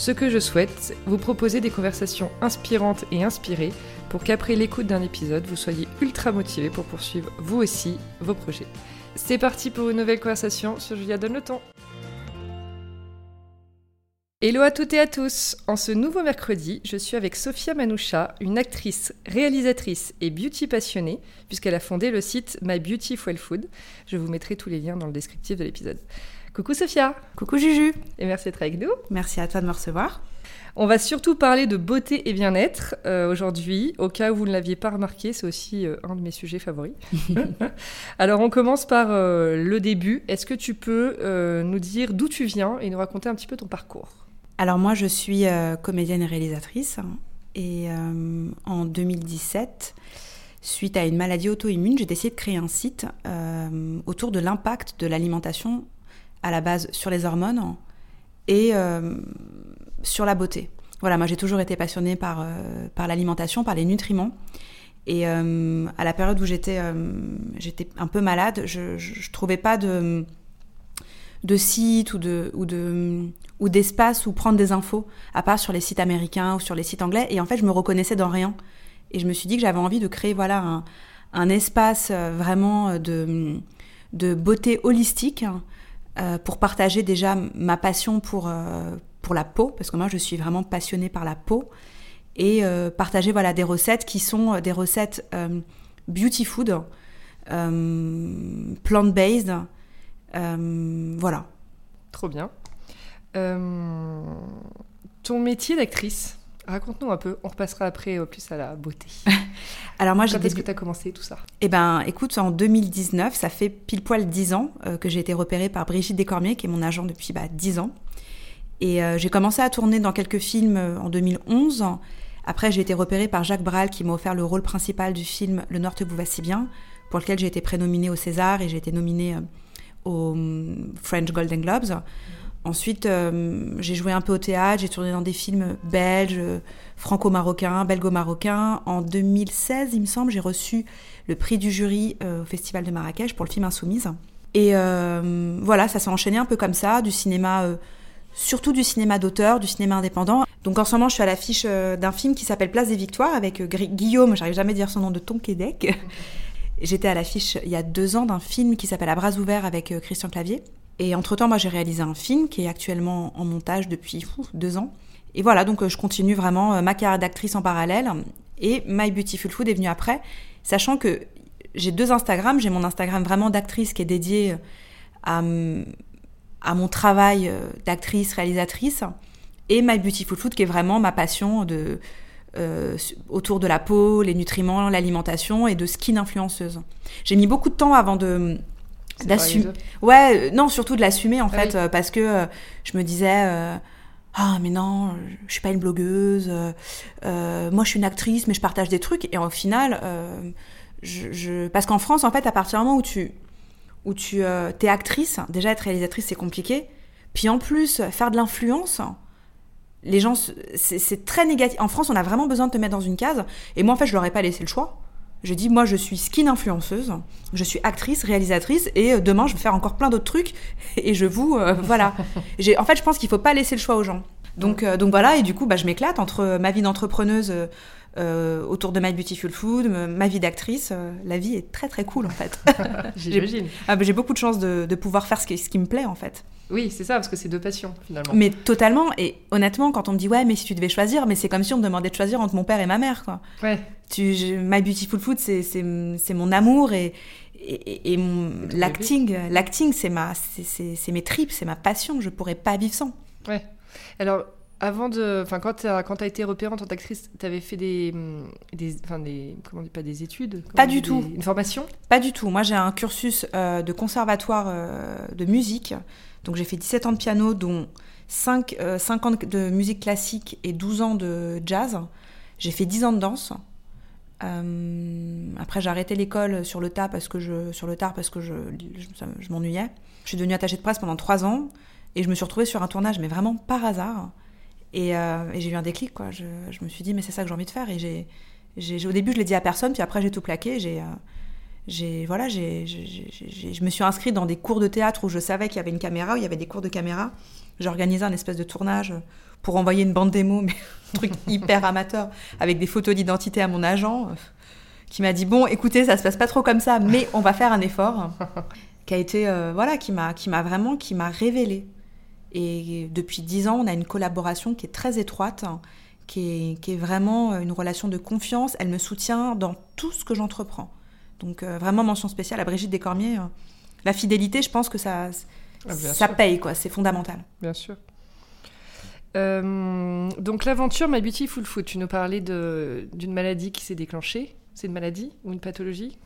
Ce que je souhaite, vous proposer des conversations inspirantes et inspirées pour qu'après l'écoute d'un épisode, vous soyez ultra motivé pour poursuivre vous aussi vos projets. C'est parti pour une nouvelle conversation sur Julia Donne le temps. Hello à toutes et à tous En ce nouveau mercredi, je suis avec Sophia Manoucha, une actrice, réalisatrice et beauty passionnée, puisqu'elle a fondé le site My Beautiful Food. Je vous mettrai tous les liens dans le descriptif de l'épisode. Coucou Sophia Coucou Juju Et merci d'être avec nous Merci à toi de me recevoir. On va surtout parler de beauté et bien-être euh, aujourd'hui. Au cas où vous ne l'aviez pas remarqué, c'est aussi euh, un de mes sujets favoris. Alors on commence par euh, le début. Est-ce que tu peux nous dire d'où tu viens et nous raconter un petit peu ton parcours? Alors moi, je suis comédienne et réalisatrice. Et euh, en 2017, suite à une maladie auto-immune, j'ai décidé de créer un site autour de l'impact de l'alimentation à la base sur les hormones et sur la beauté. Voilà, moi j'ai toujours été passionnée par, par l'alimentation, par les nutriments. Et à la période où j'étais j'étais un peu malade, je ne trouvais pas de de sites ou de ou de ou d'espace où prendre des infos à part sur les sites américains ou sur les sites anglais et en fait je me reconnaissais dans rien et je me suis dit que j'avais envie de créer voilà un, un espace euh, vraiment de de beauté holistique euh, pour partager déjà ma passion pour euh, pour la peau parce que moi je suis vraiment passionnée par la peau et partager voilà des recettes qui sont des recettes beauty food plant based euh, voilà. Trop bien. Euh, ton métier d'actrice, raconte-nous un peu. On repassera après au plus à la beauté. Alors moi, j'ai est-ce que tu as commencé tout ça? Eh ben, écoute, en 2019, ça fait pile poil 10 ans euh, que j'ai été repérée par Brigitte Descormier, qui est mon agent depuis bah, 10 ans. Et j'ai commencé à tourner dans quelques films en 2011. Après, j'ai été repérée par Jacques Brel, qui m'a offert le rôle principal du film Le Nord te vous va si bien, pour lequel j'ai été prénominée au César et j'ai été nominée aux hum, French Golden Globes. Ensuite, euh, j'ai joué un peu au théâtre, j'ai tourné dans des films belges, franco-marocains, belgo-marocains. En 2016, il me semble, j'ai reçu le prix du jury euh, au Festival de Marrakech pour le film Insoumise. Et euh, voilà, ça s'est enchaîné un peu comme ça, du cinéma, surtout du cinéma d'auteur, du cinéma indépendant. Donc en ce moment, je suis à l'affiche d'un film qui s'appelle Place des Victoires avec Guillaume, j'arrive jamais à dire son nom, de Tonquédec. J'étais à l'affiche il y a deux ans d'un film qui s'appelle À bras ouverts avec Christian Clavier. Et entre-temps, moi, j'ai réalisé un film qui est actuellement en montage depuis deux ans. Et voilà, donc euh, je continue vraiment euh, ma carrière d'actrice en parallèle. Et My Beautiful Food est venu après, sachant que j'ai deux Instagrams. J'ai mon Instagram vraiment d'actrice qui est dédié à, à mon travail d'actrice, réalisatrice. Et My Beautiful Food qui est vraiment ma passion euh, autour de la peau, les nutriments, l'alimentation et de skin influenceuse. J'ai mis beaucoup de temps avant de d'assumer. Ouais, euh, non, surtout de l'assumer en ah fait, euh, parce que je me disais. ah mais non, je suis pas une blogueuse. moi, je suis une actrice, mais je partage des trucs. Et au final, je, parce qu'en France, en fait, à partir du moment où tu où tu es actrice, déjà être réalisatrice, c'est compliqué. Puis en plus, faire de l'influence, les gens, c'est très négatif. En France, on a vraiment besoin de te mettre dans une case. Et moi, en fait, je leur ai pas laissé le choix. Je dis, moi, je suis skin influenceuse, je suis actrice, réalisatrice, et euh, demain, je vais faire encore plein d'autres trucs. Et je vous, euh, voilà. En fait, je pense qu'il faut pas laisser le choix aux gens. Donc, euh, donc voilà. Et du coup, bah, je m'éclate entre ma vie d'entrepreneuse. Autour de My Beautiful Food, ma vie d'actrice, la vie est très très cool en fait. J'imagine. Ah, bah, j'ai beaucoup de chance de, de pouvoir faire ce qui, ce qui me plaît en fait. Oui, c'est ça, parce que c'est deux passions finalement. Mais totalement. Et honnêtement, quand on me dit ouais, mais si tu devais choisir, mais c'est comme si on me demandait de choisir entre mon père et ma mère, quoi. Ouais. Tu, My Beautiful Food, c'est mon amour et et, et l'acting, l'acting, c'est ma, c'est mes tripes, c'est ma passion. Je pourrais pas vivre sans. Ouais. Alors, avant de, enfin, quand tu as, as, été repérée en tant qu'actrice, tu avais fait des, des, enfin, des, comment on dit, pas des études Pas du tout. Une formation? Pas du tout. Moi, j'ai un cursus euh, de conservatoire euh, de musique. Donc j'ai fait 17 ans de piano, dont 5, euh, ans de musique classique et 12 ans de jazz. J'ai fait 10 ans de danse. Euh, après, j'ai arrêté l'école sur le tas parce que je, sur le tard parce que je, je, m'ennuyais. Je suis devenue attachée de presse pendant trois ans et je me suis retrouvée sur un tournage, mais vraiment par hasard. Et, euh, j'ai eu un déclic, quoi. Je, me suis dit, mais c'est ça que j'ai envie de faire. Et au début, je l'ai dit à personne, puis après, j'ai tout plaqué. J'ai, euh, voilà, je me suis inscrite dans des cours de théâtre où je savais qu'il y avait une caméra, où il y avait des cours de caméra. J'ai organisé un espèce de tournage pour envoyer une bande démo, mais un truc hyper amateur, avec des photos d'identité à mon agent, euh, qui m'a dit bon, écoutez, ça se passe pas trop comme ça, mais on va faire un effort, qui a été voilà, qui m'a, qui m'a vraiment, qui m'a révélé. Et depuis dix ans, on a une collaboration qui est très étroite, qui est, qui est, vraiment une relation de confiance. Elle me soutient dans tout ce que j'entreprends. Donc euh, vraiment mention spéciale à Brigitte Descormiers. La fidélité, je pense que ça, ah, ça paye, quoi. C'est fondamental. Bien sûr. Euh, donc l'aventure My Beautiful Food, tu nous parlais d'une maladie qui s'est déclenchée. C'est une maladie ou une pathologie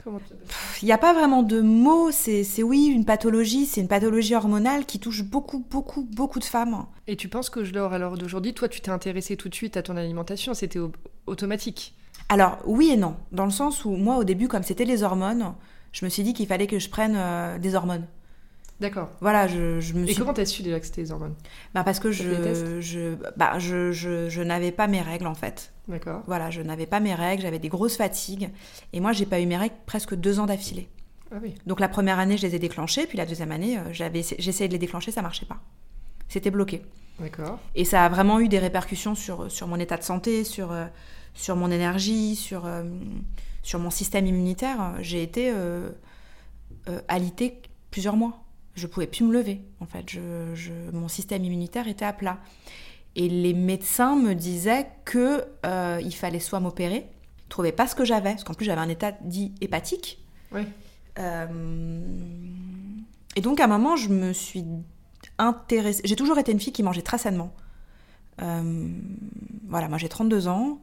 Il n'y a pas vraiment de mots. C'est oui, une pathologie. C'est une pathologie hormonale qui touche beaucoup, beaucoup, beaucoup de femmes. Et tu penses que je l'aurai à l'heure d'aujourd'hui, toi, tu t'es intéressée tout de suite à ton alimentation. C'était automatique Alors oui et non. Dans le sens où moi, au début, comme c'était les hormones, je me suis dit qu'il fallait que je prenne euh, des hormones. D'accord. Voilà, je, je me Et comment t'as su déjà que c'était les hormones? Bah Parce que je, je, bah, je n'avais pas mes règles en fait. D'accord. Voilà, je n'avais pas mes règles, j'avais des grosses fatigues. Et moi, j'ai pas eu mes règles presque deux ans d'affilée. Ah oui. Donc la première année, je les ai déclenchées, puis la deuxième année, euh, j'avais, j'essayais de les déclencher, ça marchait pas. C'était bloqué. D'accord. Et ça a vraiment eu des répercussions sur, sur mon état de santé, sur, euh, sur mon énergie, sur, euh, sur mon système immunitaire. J'ai été euh, alitée plusieurs mois je pouvais plus me lever. En fait, je, mon système immunitaire était à plat. Et les médecins me disaient que euh, il fallait soit m'opérer, trouvaient pas ce que j'avais, parce qu'en plus j'avais un état dit hépatique. Oui. Euh, et donc à un moment, je me suis intéressée. J'ai toujours été une fille qui mangeait très sainement. Euh, voilà, moi j'ai 32 ans.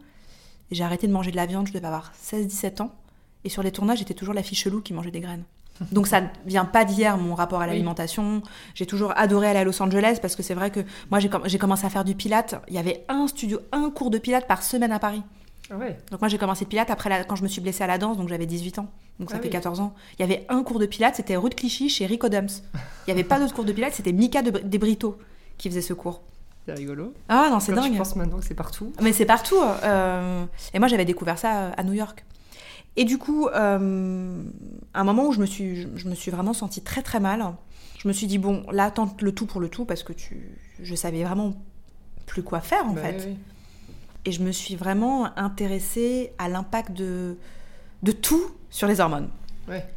J'ai arrêté de manger de la viande, je devais avoir 16-17 ans. Et sur les tournages, j'étais toujours la fille chelou qui mangeait des graines. Donc ça ne vient pas d'hier mon rapport à l'alimentation. J'ai toujours adoré aller à Los Angeles parce que c'est vrai que moi j'ai commencé à faire du pilate. Il y avait un studio, un cours de pilate par semaine à Paris. Ah ouais. Donc moi j'ai commencé le pilate après quand je me suis blessée à la danse, donc j'avais 18 ans. Donc ça ah fait 14 ans. Il y avait un cours de pilate, c'était rue de Clichy chez Rico Dums. Il n'y avait pas d'autre cours de pilate, c'était Mika de, des Brito qui faisait ce cours. C'est rigolo. Ah non, c'est dingue. Je pense maintenant que c'est partout. Mais c'est partout. Euh, et moi j'avais découvert ça à New York. Et du coup, euh, un moment où je me, suis, je me suis vraiment sentie très très mal, je me suis dit, bon, là, tente le tout pour le tout, parce que tu, je savais vraiment plus quoi faire, en bah fait. Et je me suis vraiment intéressée à l'impact de, de tout sur les hormones.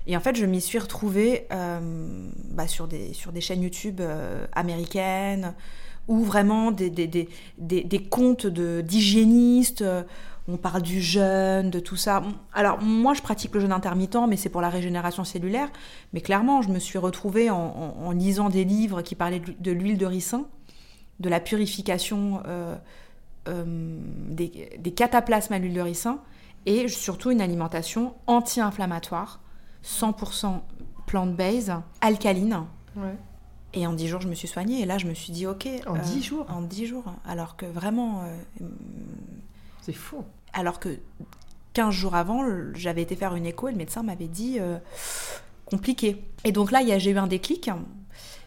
Et en fait, je m'y suis retrouvée euh, bah, sur, des, sur des chaînes YouTube euh, américaines, ou vraiment des, des, des, des, des comptes d'hygiénistes on parle du jeûne, de tout ça. Alors moi je pratique le jeûne intermittent, mais c'est pour la régénération cellulaire. Mais clairement, je me suis retrouvée en, lisant des livres qui parlaient de, l'huile de ricin, de la purification euh, euh, des, cataplasmes à l'huile de ricin, et surtout une alimentation anti-inflammatoire, 100% plant-based, alcaline. Et en 10 jours, je me suis soignée. Et là, je me suis dit, OK. En 10 euh, jours En 10 jours. Alors que vraiment, c'est fou. Alors que 15 jours avant, j'avais été faire une écho et le médecin m'avait dit euh, compliqué. Et donc là, j'ai eu un déclic.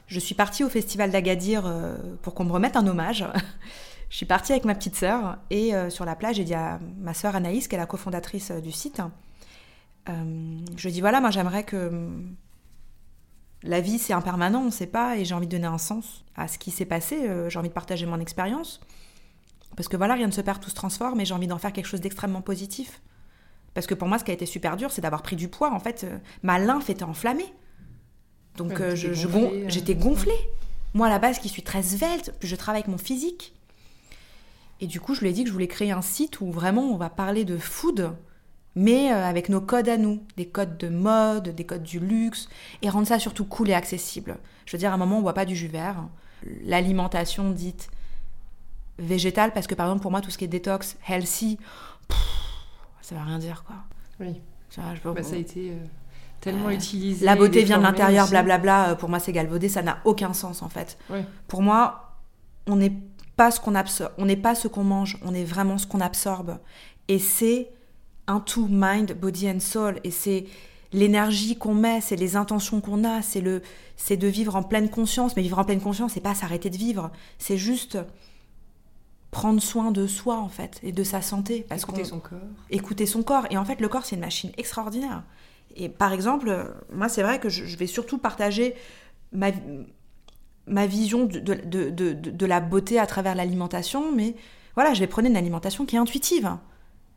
Je suis partie au festival d'Agadir euh, pour qu'on me remette un hommage. je suis partie avec ma petite sœur et euh, sur la plage, j'ai dit à ma sœur Anaïs, qui est la cofondatrice du site, je dis voilà, moi j'aimerais que la vie c'est impermanent, on ne sait pas, et j'ai envie de donner un sens à ce qui s'est passé. j'ai envie de partager mon expérience. Parce que voilà, rien ne se perd, tout se transforme, et j'ai envie d'en faire quelque chose d'extrêmement positif. Parce que pour moi, ce qui a été super dur, c'est d'avoir pris du poids. En fait, euh, ma lymphe était enflammée. Donc euh, je, euh, j'étais gonflée. Moi, à la base, qui suis très svelte, je travaille avec mon physique. Et du coup, je lui ai dit que je voulais créer un site où vraiment on va parler de food, mais avec nos codes à nous, des codes de mode, des codes du luxe, et rendre ça surtout cool et accessible. Je veux dire, à un moment, on ne boit pas du jus vert. L'alimentation dite végétal parce que par exemple pour moi tout ce qui est détox, healthy, ça va rien dire quoi. Oui. Ça, bah, ça a été euh, tellement euh, utilisé. La beauté vient de l'intérieur, blablabla. Euh, pour moi c'est galvaudé, ça n'a aucun sens en fait. Pour moi, on n'est pas ce qu'on absorbe, on n'est pas ce qu'on mange, on est vraiment ce qu'on absorbe. Et c'est into mind, body and soul. Et c'est l'énergie qu'on met, c'est les intentions qu'on a, c'est le, c'est de vivre en pleine conscience. Mais vivre en pleine conscience, c'est pas s'arrêter de vivre, c'est juste prendre soin de soi en fait et de sa santé. Parce écouter son corps. Écouter son corps. Et en fait, le corps, c'est une machine extraordinaire. Et par exemple, moi, c'est vrai que je, vais surtout partager ma, ma vision de, de, de, de, la beauté à travers l'alimentation, mais voilà, je vais prendre une alimentation qui est intuitive,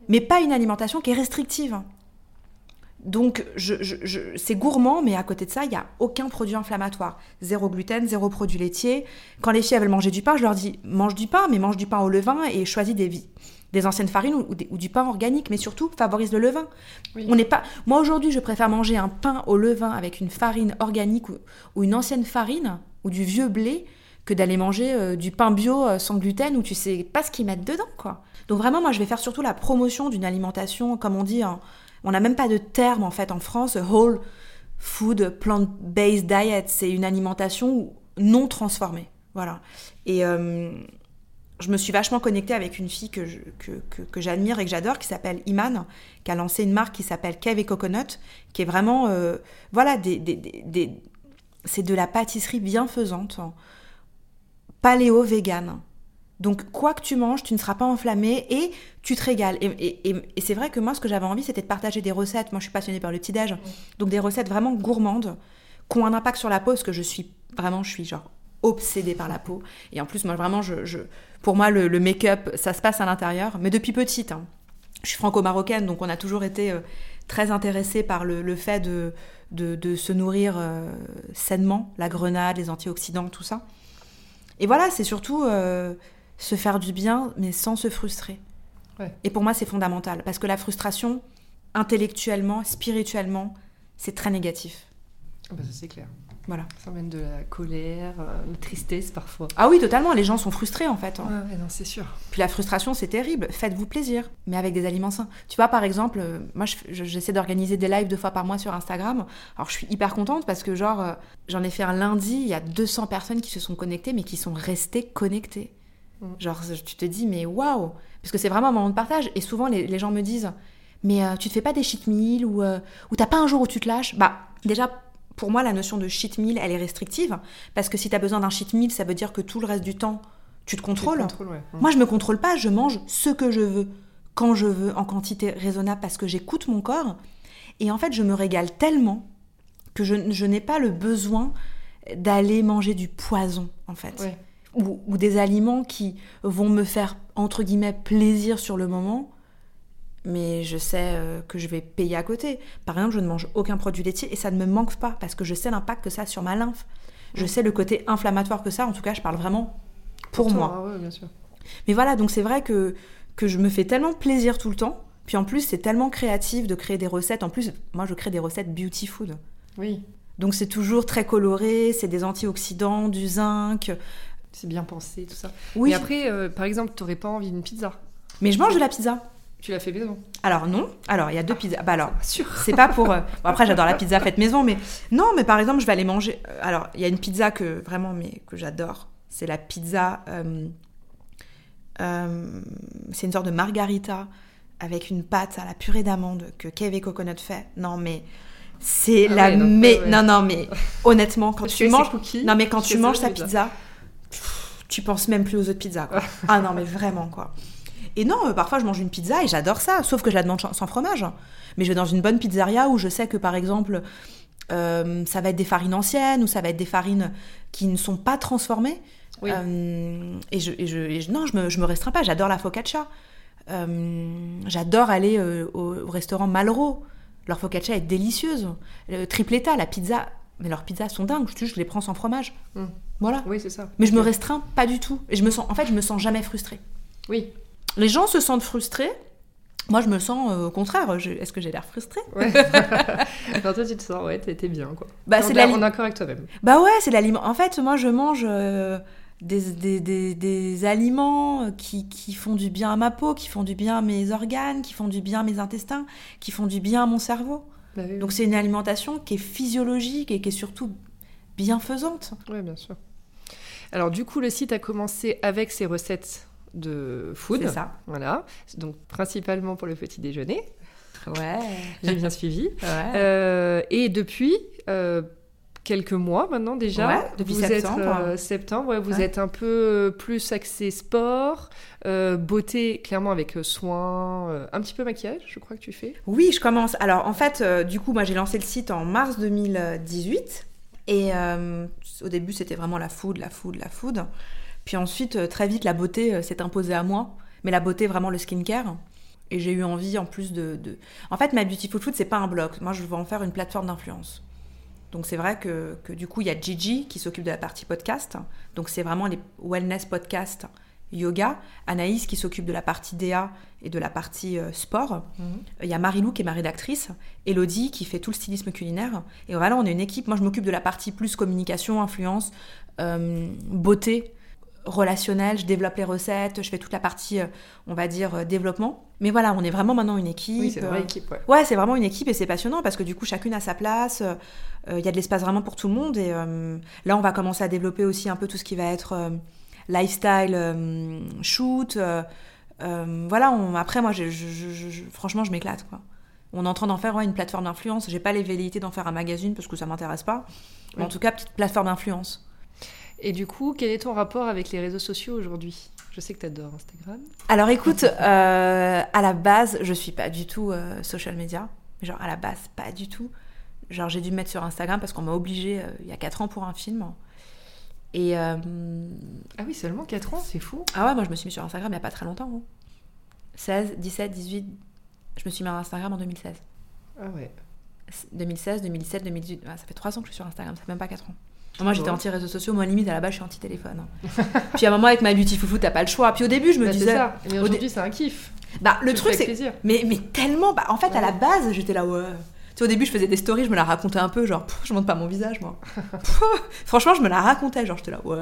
mais pas une alimentation qui est restrictive. Donc, c'est gourmand, mais à côté de ça, il n'y a aucun produit inflammatoire. Zéro gluten, zéro produit laitier. Quand les filles veulent manger du pain, je leur dis mange du pain, mais mange du pain au levain et choisis des, des anciennes farines ou, du pain organique, mais surtout favorise le levain. On n'est pas. Moi aujourd'hui, je préfère manger un pain au levain avec une farine organique ou, une ancienne farine ou du vieux blé que d'aller manger euh, du pain bio euh, sans gluten où tu sais pas ce qu'ils mettent dedans, quoi. Donc vraiment, moi, je vais faire surtout la promotion d'une alimentation, comme on dit. Hein, on n'a même pas de terme en fait en France, whole food plant-based diet. C'est une alimentation non transformée. Voilà. Et euh, je me suis vachement connectée avec une fille que, que, j'admire et que j'adore, qui s'appelle Iman, qui a lancé une marque qui s'appelle Cave et Coconut, qui est vraiment, euh, voilà, c'est de la pâtisserie bienfaisante, paléo-vegan. Donc, quoi que tu manges, tu ne seras pas enflammé et tu te régales. Et, et, c'est vrai que moi, ce que j'avais envie, c'était de partager des recettes. Moi, je suis passionnée par le petit-déj. Donc, des recettes vraiment gourmandes, qui ont un impact sur la peau, parce que je suis vraiment, je suis genre obsédée par la peau. Et en plus, moi, vraiment, je, pour moi, le, make-up, ça se passe à l'intérieur. Mais depuis petite, hein. je suis franco-marocaine, donc on a toujours été euh, très intéressés par le, fait de, de, se nourrir euh, sainement, la grenade, les antioxydants, tout ça. Et voilà, c'est surtout euh, se faire du bien, mais sans se frustrer. Et pour moi, c'est fondamental, parce que la frustration, intellectuellement, spirituellement, c'est très négatif. Ah bah ça, c'est clair. Voilà. Ça emmène de la colère, euh, une tristesse parfois. Ah oui, totalement. Les gens sont frustrés en fait. Hein. Ouais, non, c'est sûr. Puis la frustration, c'est terrible. Faites-vous plaisir, mais avec des aliments sains. Tu vois, par exemple, euh, moi, j'essaie d'organiser des lives deux fois par mois sur Instagram. Alors, je suis hyper contente parce que, genre, euh, j'en ai fait un lundi, il y a 200 personnes qui se sont connectées, mais qui sont restées connectées. Mm. Genre, tu te dis, mais waouh Parce que c'est vraiment un moment de partage. Et souvent, les, gens me disent, mais tu te fais pas des cheat meals ou, ou t'as pas un jour où tu te lâches? Bah, déjà, pour moi, la notion de cheat meal, elle est restrictive. Parce que si tu as besoin d'un cheat meal, ça veut dire que tout le reste du temps, tu te contrôles. Moi, je me contrôle pas, je mange ce que je veux, quand je veux, en quantité raisonnable, parce que j'écoute mon corps. Et en fait, je me régale tellement que je, n'ai pas le besoin d'aller manger du poison, en fait. Ou, ou, des aliments qui vont me faire, entre guillemets, plaisir sur le moment, mais je sais euh, que je vais payer à côté. Par exemple, je ne mange aucun produit laitier et ça ne me manque pas parce que je sais l'impact que ça a sur ma lymphe. Je sais le côté inflammatoire que ça. En tout cas, je parle vraiment pour, moi. bien sûr. Mais voilà, donc c'est vrai que, que je me fais tellement plaisir tout le temps. Puis en plus, c'est tellement créatif de créer des recettes. En plus, moi, je crée des recettes beauty food. Oui. Donc c'est toujours très coloré, c'est des antioxydants, du zinc. C'est bien pensé, tout ça. Oui. Mais après, euh, par exemple, tu n'aurais pas envie d'une pizza. Mais je mange de la pizza. Tu l'as fait maison Alors non. Alors il y a deux pizzas. Bah alors, c'est pas pour. Euh, bon, après j'adore la pizza faite maison, mais non. Mais par exemple, je vais aller manger. Euh, alors il y a une pizza que vraiment, mais que j'adore. C'est la pizza. Euh, c'est une sorte de margarita avec une pâte à la purée d'amande que Kevin Coconut fait. Non mais c'est ah la mais non non mais honnêtement quand tu manges non mais quand tu manges ta pizza, tu penses même plus aux autres pizzas quoi. ah non mais vraiment quoi. Et non, euh, parfois je mange une pizza et j'adore ça, sauf que je la demande sans fromage. Mais je vais dans une bonne pizzeria où je sais que par exemple, euh, ça va être des farines anciennes ou ça va être des farines qui ne sont pas transformées. Euh, et, je, je, non, je me, je me restreins pas. J'adore la focaccia. j'adore aller au, restaurant Malraux. Leur focaccia est délicieuse. Le tripletta, la pizza, mais leurs pizzas sont dingues. Je, je les prends sans fromage. Hmm. Voilà. Oui, c'est ça. Mais je me restreins pas du tout. Et je me sens, en fait, je me sens jamais frustrée. Oui les gens se sentent frustrés. Moi, je me sens euh, au contraire. Est-ce que j'ai l'air frustrée? Ouais. toi, tu te sens, ouais, t'es bien, quoi. Bah, c'est en accord avec toi-même. Bah ouais, c'est l'aliment. En fait, moi, je mange euh, des, des, des, aliments qui, qui, font du bien à ma peau, qui font du bien à mes organes, qui font du bien à mes intestins, qui font du bien à mon cerveau. Bah Donc, c'est une alimentation qui est physiologique et qui est surtout bienfaisante. Oui, bien sûr. Alors, du coup, le site a commencé avec ses recettes de food. C'est ça. Voilà. Donc principalement pour le petit déjeuner. Ouais. J'ai bien suivi. Ouais. Euh, et depuis euh, quelques mois maintenant déjà, Ouais, depuis vous septembre. êtes euh, septembre, ouais, vous Ouais. êtes un peu plus axé sport, euh, beauté, clairement avec soin, euh, un petit peu maquillage, je crois que tu fais. Oui, je commence. Alors, en fait, du coup, moi, j'ai lancé le site en mars 2018. Et euh, au début, c'était vraiment la food, la food, la food. Puis ensuite, euh, très vite, la beauté euh, s'est imposée à moi. Mais la beauté, vraiment le skincare. Et j'ai eu envie, en plus de... En fait, ma Beautiful Food, c'est pas un blog. Moi, je veux en faire une plateforme d'influence. Donc, c'est vrai que, que du coup, il y a Gigi qui s'occupe de la partie podcast. Donc, c'est vraiment les wellness podcasts yoga. Anaïs qui s'occupe de la partie DA et de la partie euh, sport. Il y a Marilou qui est ma rédactrice, Elodie qui fait tout le stylisme culinaire. Et voilà, on est une équipe. Moi, je m'occupe de la partie plus communication, influence, euh, beauté, relationnelle. Je développe les recettes, je fais toute la partie, euh, on va dire, développement. Mais voilà, on est vraiment maintenant une équipe. Oui, c'est une vraie équipe, ouais. Ouais, c'est vraiment une équipe et c'est passionnant parce que du coup, chacune a sa place. Il y a de l'espace vraiment pour tout le monde. Et là, on va commencer à développer aussi un peu tout ce qui va être lifestyle, euh, shoot. euh, euh, voilà, on- après, moi, je- je- je- je- franchement, je m'éclate. quoi. On est en train d'en faire ouais, une plateforme d'influence. J'ai pas les velléités d'en faire un magazine parce que ça m'intéresse pas. Mais en tout cas, petite plateforme d'influence. Et du coup, quel est ton rapport avec les réseaux sociaux aujourd'hui? Je sais que tu adores Instagram. Alors écoute, euh, à la base, je suis pas du tout euh, social media. Genre à la base, pas du tout. Genre j'ai dû me mettre sur Instagram parce qu'on m'a obligé il y a 4 ans pour un film. Et euh, Ah oui, seulement 4 ans, c'est fou. ah ouais, moi je me suis mis sur Instagram il y a pas très longtemps. hein. 16, 17, 18. Je me suis mis sur Instagram en 2016. Ah ouais. 2016, 2017, 2018. Ah, ça fait 3 ans que je suis sur Instagram, ça fait même pas 4 ans. Moi j'étais anti-réseaux sociaux, moi limite à la base je suis anti-téléphone. hein. Puis à un moment avec ma beauty foufou, t'as pas le choix. Puis au début je me Bah, c'est disais. ça. Mais au dé- aujourd'hui, c'est un kiff. Bah le Tu truc c'est. Mais, mais tellement, bah, en fait, à la Ouais. base, j'étais là, ouais. Au début, je faisais des stories, je me la racontais un peu, genre, je montre pas mon visage, moi. Franchement, je me la racontais, genre, j'étais là, ouais.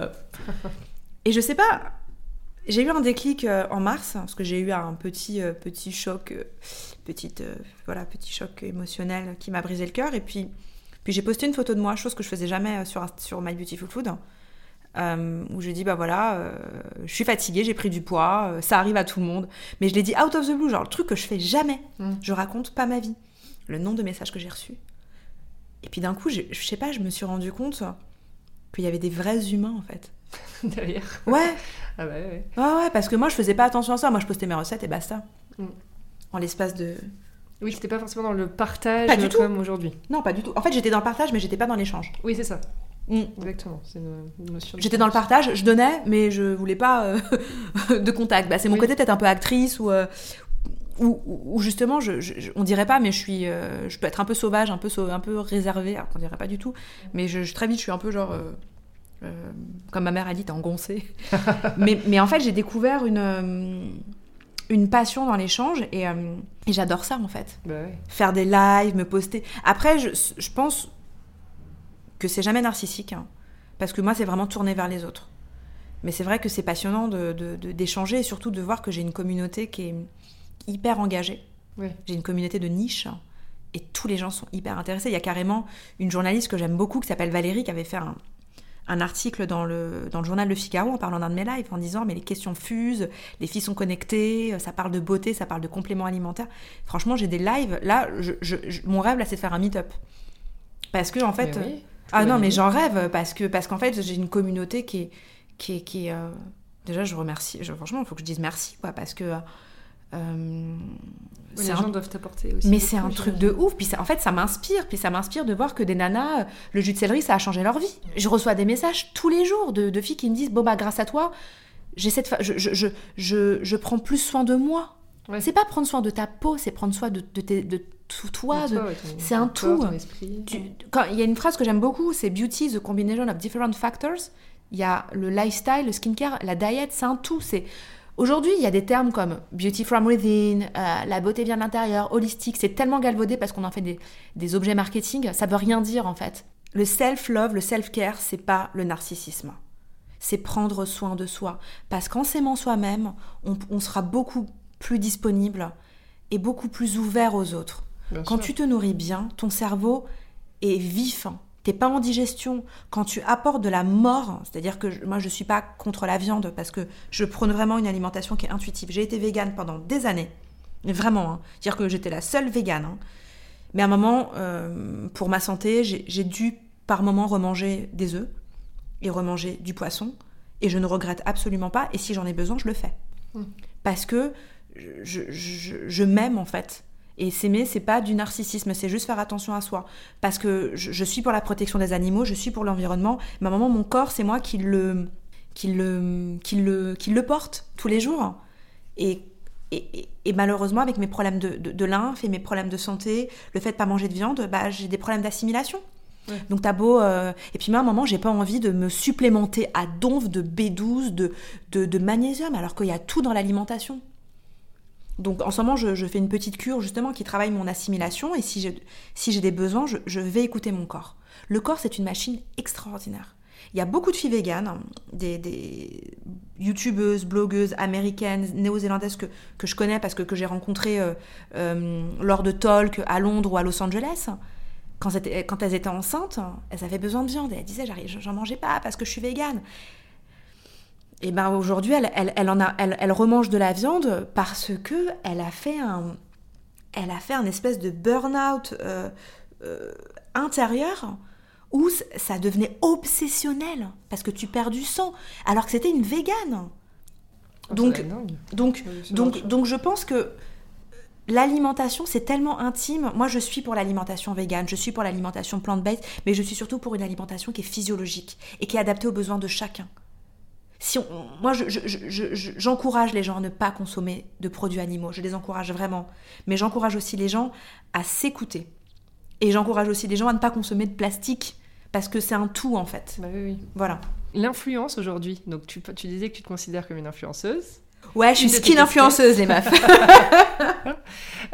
Et je sais pas, j'ai eu un déclic euh, en mars, parce que j'ai eu un petit, euh, petit choc, euh, petite, voilà, petit choc émotionnel qui m'a brisé le cœur. Et puis, puis j'ai posté une photo de moi, chose que je faisais jamais sur, sur My Beautiful Food. euh, où je dis bah voilà euh, je suis fatiguée j'ai pris du poids euh, ça arrive à tout le monde mais je l'ai dit out of the blue genre le truc que je fais jamais Mm. je raconte pas ma vie le nombre de messages que j'ai reçus et puis d'un coup je, je sais pas je me suis rendu compte qu'il y avait des vrais humains en fait Derrière. ouais Ah bah ouais. ouais ouais parce que moi je faisais pas attention à ça moi je postais mes recettes et basta Mm. en l'espace de Oui, c'était pas forcément dans le partage Pas du tout. comme aujourd'hui. non pas du tout en fait j'étais dans le partage mais j'étais pas dans l'échange Oui, c'est ça. Mm. Exactement. C'est une, une notion. J'étais dans le partage, je donnais, mais je voulais pas euh, de contact. Bah, c'est mon Oui. côté peut-être un peu actrice ou, euh, ou, ou justement, je, on dirait pas, mais je suis, euh, je peux être un peu sauvage, un peu, un peu réservée, alors qu'on dirait pas du tout. Mais je, je- très vite, je suis un peu genre, euh, euh, comme ma mère a dit, t'es engoncée. mais, mais en fait, j'ai découvert une, une passion dans l'échange et, et j'adore ça en fait Bah ouais. faire des lives, me poster. Après, je, pense que c'est jamais narcissique, hein, parce que moi, c'est vraiment tourné vers les autres. Mais c'est vrai que c'est passionnant de- de- de- d'échanger et surtout de voir que j'ai une communauté qui est hyper engagée. Oui. J'ai une communauté de niche et tous les gens sont hyper intéressés. Il y a carrément une journaliste que j'aime beaucoup qui s'appelle Valérie qui avait fait un, un article dans le, dans le journal Le Figaro en parlant d'un de mes lives en disant mais les questions fusent, les filles sont connectées, ça parle de beauté, ça parle de compléments alimentaires. Franchement, j'ai des lives. Là, je- je- je- mon rêve, là, c'est de faire un meet-up. Parce que, en fait. Oui. Ah Bonne non, mais j'en rêve parce que parce qu'en fait j'ai une communauté qui est qui est, qui est, euh, déjà je remercie franchement il faut que je dise merci quoi parce que euh, Oui, les un- gens doivent t'apporter aussi. mais c'est un truc de ouf puis ça- en fait ça m'inspire puis ça m'inspire de voir que des nanas euh, le jus de céleri ça a changé leur vie je reçois des messages tous les jours de, de filles qui me disent bon bah grâce à toi de fa- je, je, je, je, prends plus soin de moi Ouais. c'est pas prendre soin de ta peau c'est prendre soin de, de, tes- de tout toi De ouais, c'est un tout. quand il y a une phrase que j'aime beaucoup, c'est beauty is a combination of different factors. Il y a le lifestyle, le skincare, la diet, c'est un tout. C'est aujourd'hui il y a des termes comme beauty from within, euh, la beauté vient de l'intérieur, holistique. C'est tellement galvaudé parce qu'on en fait des, des objets marketing. Ça veut rien dire en fait. Le self love, le self care, c'est pas le narcissisme. C'est prendre soin de soi. Parce qu'en s'aimant soi-même, on, on sera beaucoup plus disponible et beaucoup plus ouvert aux autres. Bien Quand sûr. tu te nourris bien, ton cerveau est vif. T'es pas en digestion. Quand tu apportes de la mort, c'est-à-dire que je- moi je suis pas contre la viande parce que je prône vraiment une alimentation qui est intuitive. J'ai été végane pendant des années. Vraiment. Hein. C'est-à-dire que j'étais la seule végane. Hein. Mais à un moment, euh, pour ma santé, j'ai dû par moment remanger des œufs et remanger du poisson. Et je ne regrette absolument pas. Et si j'en ai besoin, je le fais. Mmh. Parce que je, je, m'aime en fait. Et s'aimer, c'est pas du narcissisme, c'est juste faire attention à soi. Parce que je, suis pour la protection des animaux, je suis pour l'environnement. Mais à un moment, mon corps, c'est moi qui le, qui le, qui le, qui le porte tous les jours. Et et, malheureusement, avec mes problèmes de, de, lymphe et mes problèmes de santé, le fait de pas manger de viande, bah, j'ai des problèmes d'assimilation. Donc t'as beau... Euh, et puis moi, à un moment, j'ai pas envie de me supplémenter à donf de B12, de, de, magnésium, alors qu'il y a tout dans l'alimentation. Donc en ce moment, je, fais une petite cure justement qui travaille mon assimilation et si j'ai des besoins, je, vais écouter mon corps. Le corps, c'est une machine extraordinaire. Il y a beaucoup de filles véganes, des, youtubeuses, blogueuses américaines, néo-zélandaises que, que, je connais parce que, que j'ai rencontrées euh, euh, lors de talks à Londres ou à Los Angeles. Quand, quand, elles étaient enceintes, elles avaient besoin de viande et elles disaient j'en mangeais pas parce que je suis végane. Et ben aujourd'hui, elle, elle, elle, en a, elle, elle, remange de la viande parce que elle a fait un, elle a fait un espèce de burn-out euh, intérieur où ça devenait obsessionnel parce que tu perds du sang alors que c'était une végane. Oh, donc, donc, donc, donc, je pense que l'alimentation c'est tellement intime. Moi, je suis pour l'alimentation végane, je suis pour l'alimentation plant-based, mais je suis surtout pour une alimentation qui est physiologique et qui est adaptée aux besoins de chacun. Si moi, j'encourage les gens à ne pas consommer de produits animaux, je les encourage vraiment, mais j'encourage aussi les gens à s'écouter. Et j'encourage aussi les gens à ne pas consommer de plastique parce que c'est un tout en fait. Bah oui, oui. Voilà. L'influence aujourd'hui, donc tu, tu disais que tu te considères comme une influenceuse. Ouais, je suis skin influenceuse, les meufs.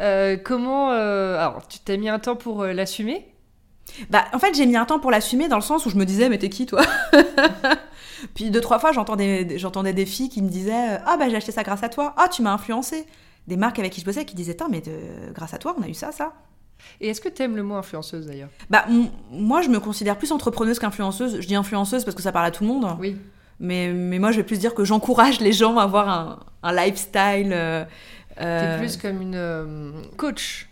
Euh, comment. Euh, alors, tu t'as mis un temps pour euh, l'assumer? Bah, en fait, j'ai mis un temps pour l'assumer dans le sens où je me disais, mais t'es qui toi? Puis deux, trois fois, j'entendais, des filles qui me disaient, ah bah j'ai acheté ça grâce à toi, ah tu m'as influencé. Des marques avec qui je bossais qui disaient, mais grâce à toi, on a eu ça, ça. Et est-ce que tu aimes le mot influenceuse d'ailleurs? Bah moi je me considère plus entrepreneuse qu'influenceuse. Je dis influenceuse parce que ça parle à tout le monde. Oui. Mais, mais moi je vais plus dire que j'encourage les gens à avoir un, un lifestyle. Euh, euh... plus comme une euh, coach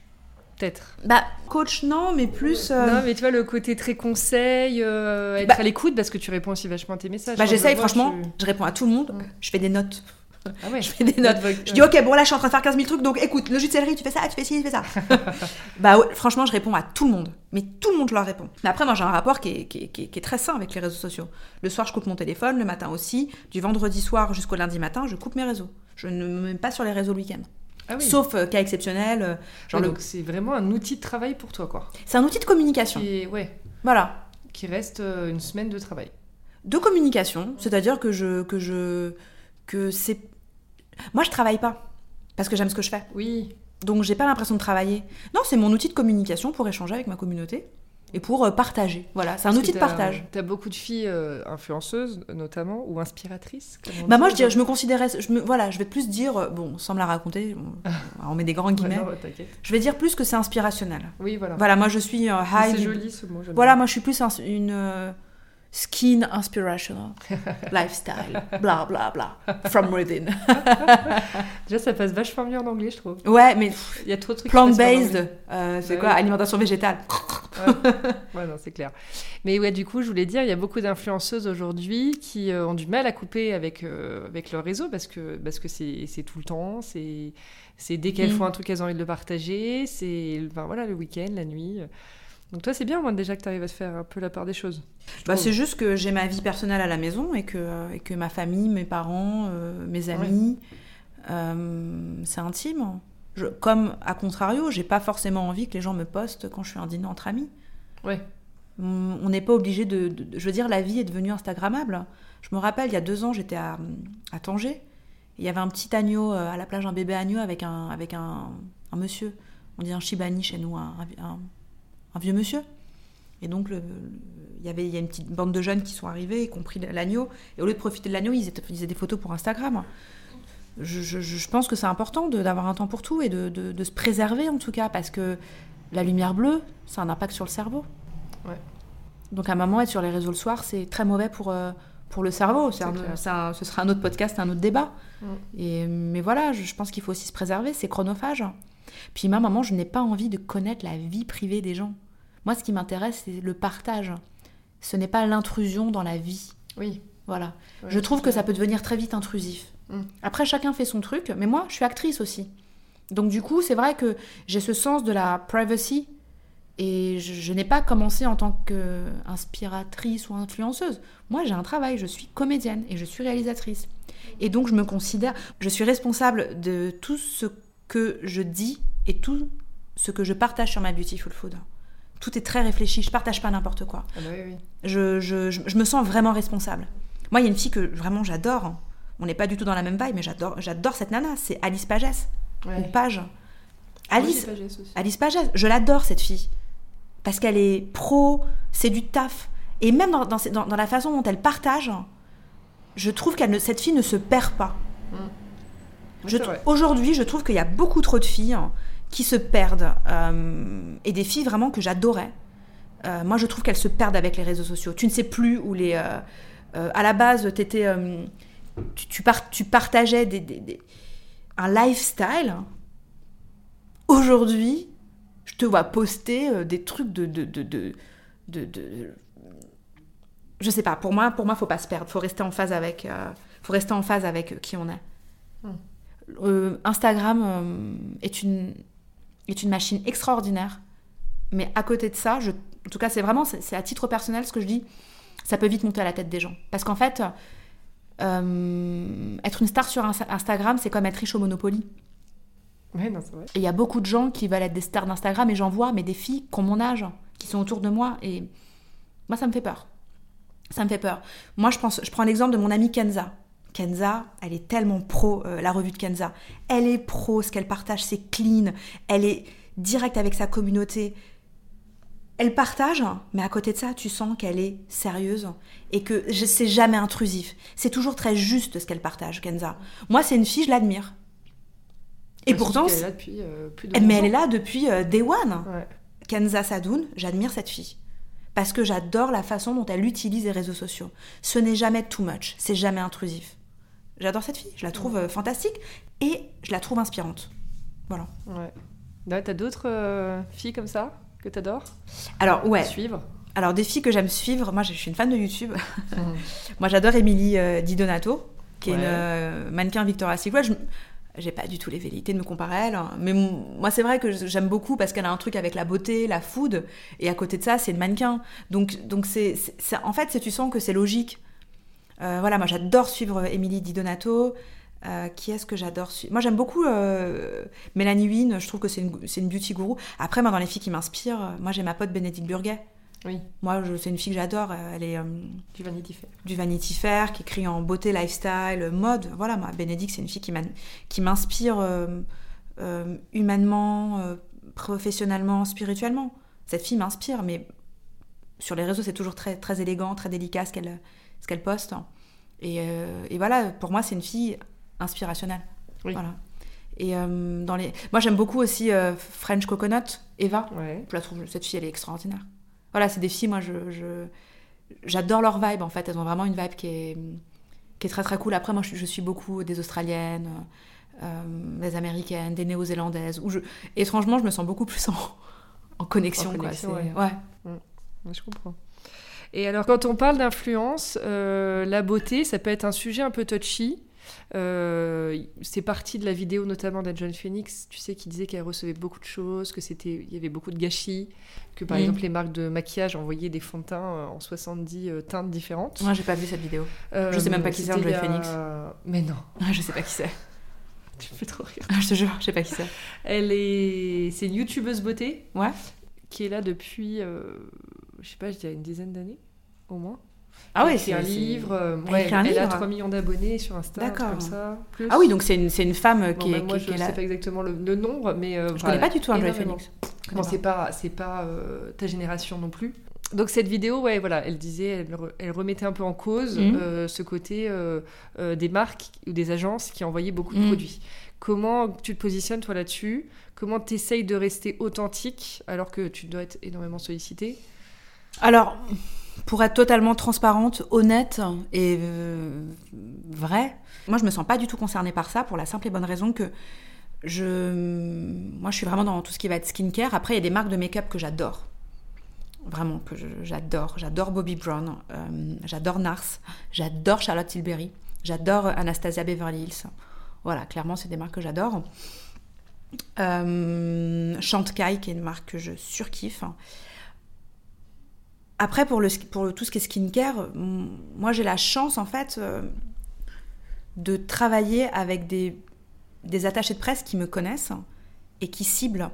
peut-être. Bah coach non, mais plus. Euh, non mais tu vois le côté très conseil, être bah à l'écoute parce que tu réponds aussi vachement à tes messages. Bah j'essaye franchement, je... réponds à tout le monde, je fais des notes. Ah ouais. Je fais des notes. Je dis, ok, bon, là, je suis en train de faire 15 000 trucs, donc écoute, le jus de céleri, tu fais ça, tu fais ci, tu fais ça. bah, franchement, je réponds à tout le monde. Mais tout le monde, je leur réponds. Mais après, moi, j'ai un rapport qui est, qui, qui, est, très sain avec les réseaux sociaux. Le soir, je coupe mon téléphone, le matin aussi. Du vendredi soir jusqu'au lundi matin, je coupe mes réseaux. Je ne me mets pas sur les réseaux le week-end. Ah oui. Sauf euh, cas exceptionnel. Euh, genre Donc, c'est vraiment un outil de travail pour toi, quoi. C'est un outil de communication. Qui ouais. Voilà. Qui reste euh, une semaine de travail. De communication, c'est-à-dire que je que je que c'est moi, je travaille pas parce que j'aime ce que je fais. Oui. Donc, j'ai pas l'impression de travailler. Non, c'est mon outil de communication pour échanger avec ma communauté et pour euh, partager. Voilà, c'est un outil de partage. Tu as beaucoup de filles euh, influenceuses, notamment, ou inspiratrices Bah, moi, je, dirais, je me considérais. Je me, voilà, je vais plus dire. Euh, bon, sans me la raconter, on, met des grands guillemets. je vais dire plus que c'est inspirationnel. Oui, voilà. Voilà, moi, je suis un high. C'est joli ce mot. Voilà, moi, je suis plus une skin inspirational lifestyle, bla bla bla, from within. Déjà, ça passe vachement mieux en anglais, je trouve. Ouais, mais il y a trop de trucs. Plant-based, euh, c'est bah quoi Alimentation végétale. ouais, non, c'est clair. Mais ouais, du coup, je voulais dire, il y a beaucoup d'influenceuses aujourd'hui qui euh, ont du mal à couper avec, euh, avec leur réseau parce que parce que c'est tout le temps, c'est dès qu'elles mm. font un truc, elles ont envie de le partager, c'est enfin, voilà, le week-end, la nuit. Donc toi, c'est bien, moi, déjà que tu arrives à te faire un peu la part des choses. Bah, c'est juste que j'ai ma vie personnelle à la maison et que, et que ma famille, mes parents, euh, mes amis, euh, c'est intime. Je, comme, à contrario, j'ai pas forcément envie que les gens me postent quand je suis en dîner entre amis. Ouais. On n'est pas obligé de, Je veux dire, la vie est devenue Instagrammable. Je me rappelle, il y a deux ans, j'étais à, à Tanger. Il y avait un petit agneau euh, à la plage, un bébé agneau avec un, avec un, un monsieur. On dit un shibani chez nous, un, un un vieux monsieur. Et donc, il y avait il y a une petite bande de jeunes qui sont arrivés, y compris l'agneau. Et au lieu de profiter de l'agneau, ils, faisaient des photos pour Instagram. Je, pense que c'est important d'avoir un temps pour tout et de, se préserver en tout cas, parce que la lumière bleue, ça a un impact sur le cerveau. Ouais. Donc à un moment, être sur les réseaux le soir, c'est très mauvais pour, euh, pour le cerveau. C'est ce sera un autre podcast, un autre débat. Mm. Et, mais voilà, je, je pense qu'il faut aussi se préserver, c'est chronophage. Puis moi, maman, je n'ai pas envie de connaître la vie privée des gens. Moi, ce qui m'intéresse, c'est le partage. Ce n'est pas l'intrusion dans la vie. Oui. Voilà. Ouais, je trouve que ça peut devenir très vite intrusif. Mm. Après, chacun fait son truc, mais moi, je suis actrice aussi. Donc du coup, c'est vrai que j'ai ce sens de la privacy et je, je n'ai pas commencé en tant qu'inspiratrice ou influenceuse. Moi, j'ai un travail, je suis comédienne et je suis réalisatrice. Et donc, je me considère, je suis responsable de tout ce que je dis et tout ce que je partage sur ma Beautiful Food. Tout est très réfléchi, je partage pas n'importe quoi Ah bah oui, oui. je, je- je- je me sens vraiment responsable. Moi, il y a une fille que vraiment j'adore. On n'est pas du tout dans la même vibe, mais j'adore, j'adore cette nana. C'est Alice Pagès. Ouais. Ou Page. Alice, aussi. Alice Pagès. Je l'adore, cette fille. Parce qu'elle est pro, c'est du taf. Et même dans, dans, dans- dans la façon dont elle partage, je trouve que cette fille ne se perd pas. Oui, Je c'est trou- vrai. Aujourd'hui, je trouve qu'il y a beaucoup trop de filles hein, qui se perdent. euh, et des filles vraiment que j'adorais. Euh, moi, je trouve qu'elles se perdent avec les réseaux sociaux. Tu ne sais plus où les. euh, euh, à la base, t'étais, euh, tu, tu, par- tu partageais des, des- des- un lifestyle. Aujourd'hui, je te vois poster des trucs de. de, de, de, je sais pas, pour moi, pour moi, faut pas se perdre. Faut rester en phase avec, euh, faut rester en phase avec qui on est. Euh, Instagram euh, est une est une machine extraordinaire, mais à côté de ça, je, en tout cas, c'est vraiment c'est à titre personnel ce que je dis. Ça peut vite monter à la tête des gens, parce qu'en fait, euh, être une star sur Insta- Instagram, c'est comme être riche au Monopoly. Ouais, non, vrai. Et il y a beaucoup de gens qui veulent être des stars d'Instagram, et j'en vois, mais des filles qui ont mon âge, qui sont autour de moi, et moi, ça me fait peur. Ça me fait peur. Moi, je, pense, je prends l'exemple de mon amie Kenza. Kenza, elle est tellement pro, euh, la revue de Kenza. Elle est pro, ce qu'elle partage, c'est clean. Elle est directe avec sa communauté. Elle partage, mais à côté de ça, tu sens qu'elle est sérieuse et que c'est jamais intrusif. C'est toujours très juste ce qu'elle partage, Kenza. Moi, c'est une fille, je l'admire. Et pourtant, qu'elle est là depuis euh, plus de eh, mais 11 elle est là depuis euh, Day One. Ouais. Kenza Sadoun, j'admire cette fille. Parce que j'adore la façon dont elle utilise les réseaux sociaux. Ce n'est jamais too much, c'est jamais intrusif. J'adore cette fille, je la trouve euh, fantastique et je la trouve inspirante. Voilà. Ouais. Ouais, T'as d'autres euh, filles comme ça que t'adores Alors, ouais. Suivre? Alors, des filles que j'aime suivre, moi je suis une fan de YouTube. moi j'adore Émilie euh, Di Donato, qui est une euh, mannequin Victoria's Secret. Je- J'ai pas du tout les velléités de me comparer à elle, hein. mais moi c'est vrai que j'aime beaucoup parce qu'elle a un truc avec la beauté, la food, et à côté de ça c'est une mannequin. Donc donc c'est en fait tu sens que c'est logique. Euh, voilà, moi j'adore suivre Émilie Di Donato. Euh, qui est-ce que j'adore suivre Moi j'aime beaucoup euh, Mélanie Wynne, je trouve que c'est une, une beauty guru. Après, moi dans les filles qui m'inspirent, moi j'ai ma pote Bénédicte Burguet. Oui, Moi, c'est une fille que j'adore. Elle est euh, du Vanity Fair. du Vanity Fair, qui écrit en beauté, lifestyle, mode. Voilà, moi, Bénédicte, c'est une fille qui m'inspire humainement, professionnellement, spirituellement. Cette fille m'inspire, mais sur les réseaux, c'est toujours très, très élégant, très délicat ce qu'elle ce qu'elle poste. Et, euh, et voilà, pour moi, c'est une fille inspirationnelle. Oui. Voilà. Et euh, dans les... Moi, j'aime beaucoup aussi euh, French Coconut, Eva. Ouais. Je la trouve, cette fille, elle est extraordinaire. Voilà, c'est des filles, moi, je, je- j'adore leur vibe, en fait. Elles ont vraiment une vibe qui est, qui est très, très cool. Après, moi, je, je suis beaucoup des Australiennes, des Américaines, des Néo-Zélandaises. Où je... Étrangement, je me sens beaucoup plus en, en connexion, En quoi. connexion, ouais. ouais. Ouais, je comprends. Et alors, quand on parle d'influence, euh, la beauté, ça peut être un sujet un peu touchy. Euh, c'est parti de la vidéo notamment d'Anne John Phoenix, tu sais, qui disait qu'elle recevait beaucoup de choses, que c'était, il y avait beaucoup de gâchis, que par Mhm. exemple les marques de maquillage envoyaient des fonds de teint euh, en 70 euh, teintes différentes. Moi, j'ai pas vu cette vidéo. Euh, je sais même pas qui c'est, c'était Anne il y Joy a- Phoenix. Mais non, je sais pas qui c'est. tu me fais trop rire. je te jure, je sais pas qui c'est. Elle est, c'est une youtubeuse beauté Ouais. qui est là depuis, euh, je sais pas, je dirais une dizaine d'années au moins. Ah écrit c'est un livre. euh, ouais, un elle a livre 3 millions d'abonnés sur Insta, D'accord. comme ça. Plus. Ah oui, donc c'est une, c'est une femme Bon, qui bah, est, moi, qui- je est sais pas exactement le, le nombre, mais euh, Je voilà, connais pas du tout Joy énormément. Phoenix. Bon, pas. c'est pas, c'est pas euh, ta génération non plus. Donc cette vidéo, ouais, voilà, elle disait, elle, re- elle remettait un peu en cause Mhm. euh, ce côté euh, euh, des marques ou des agences qui envoyaient beaucoup de Mhm. produits. Comment tu te positionnes toi là-dessus? Comment tu essayes de rester authentique alors que tu dois être énormément sollicité? Alors, pour être totalement transparente, honnête et euh, vraie, moi je me sens pas du tout concernée par ça pour la simple et bonne raison que je, moi je suis vraiment dans tout ce qui va être skincare. Après il y a des marques de make-up que j'adore, vraiment que j'adore. J'adore Bobbi Brown, euh, j'adore Nars, j'adore Charlotte Tilbury, j'adore Anastasia Beverly Hills. Voilà, clairement c'est des marques que j'adore. Euh, qui est une marque que je surkiffe. Après, pour, le, pour tout ce qui est skincare, moi j'ai la chance en fait euh, de travailler avec des, des attachés de presse qui me connaissent et qui ciblent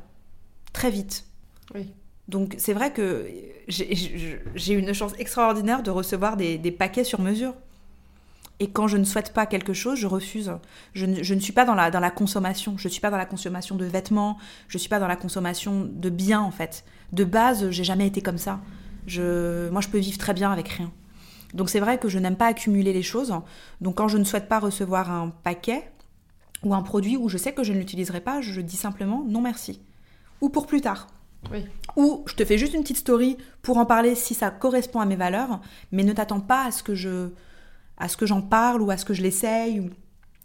très vite. Oui. Donc c'est vrai que j'ai une chance extraordinaire de recevoir des, des, paquets sur mesure. Et quand je ne souhaite pas quelque chose, je refuse. Je ne, je ne, suis pas dans la, dans la consommation. Je ne suis pas dans la consommation de vêtements. Je ne suis pas dans la consommation de biens, en fait. De base, j'ai jamais été comme ça. Je, moi, je peux vivre très bien avec rien. Donc c'est vrai que je n'aime pas accumuler les choses. Donc quand je ne souhaite pas recevoir un paquet ou un produit où je sais que je ne l'utiliserai pas, je dis simplement non merci. Ou pour plus tard. Oui. Ou je te fais juste une petite story pour en parler si ça correspond à mes valeurs, mais ne t'attends pas à ce que je à ce que j'en parle ou à ce que je l'essaye. Ou...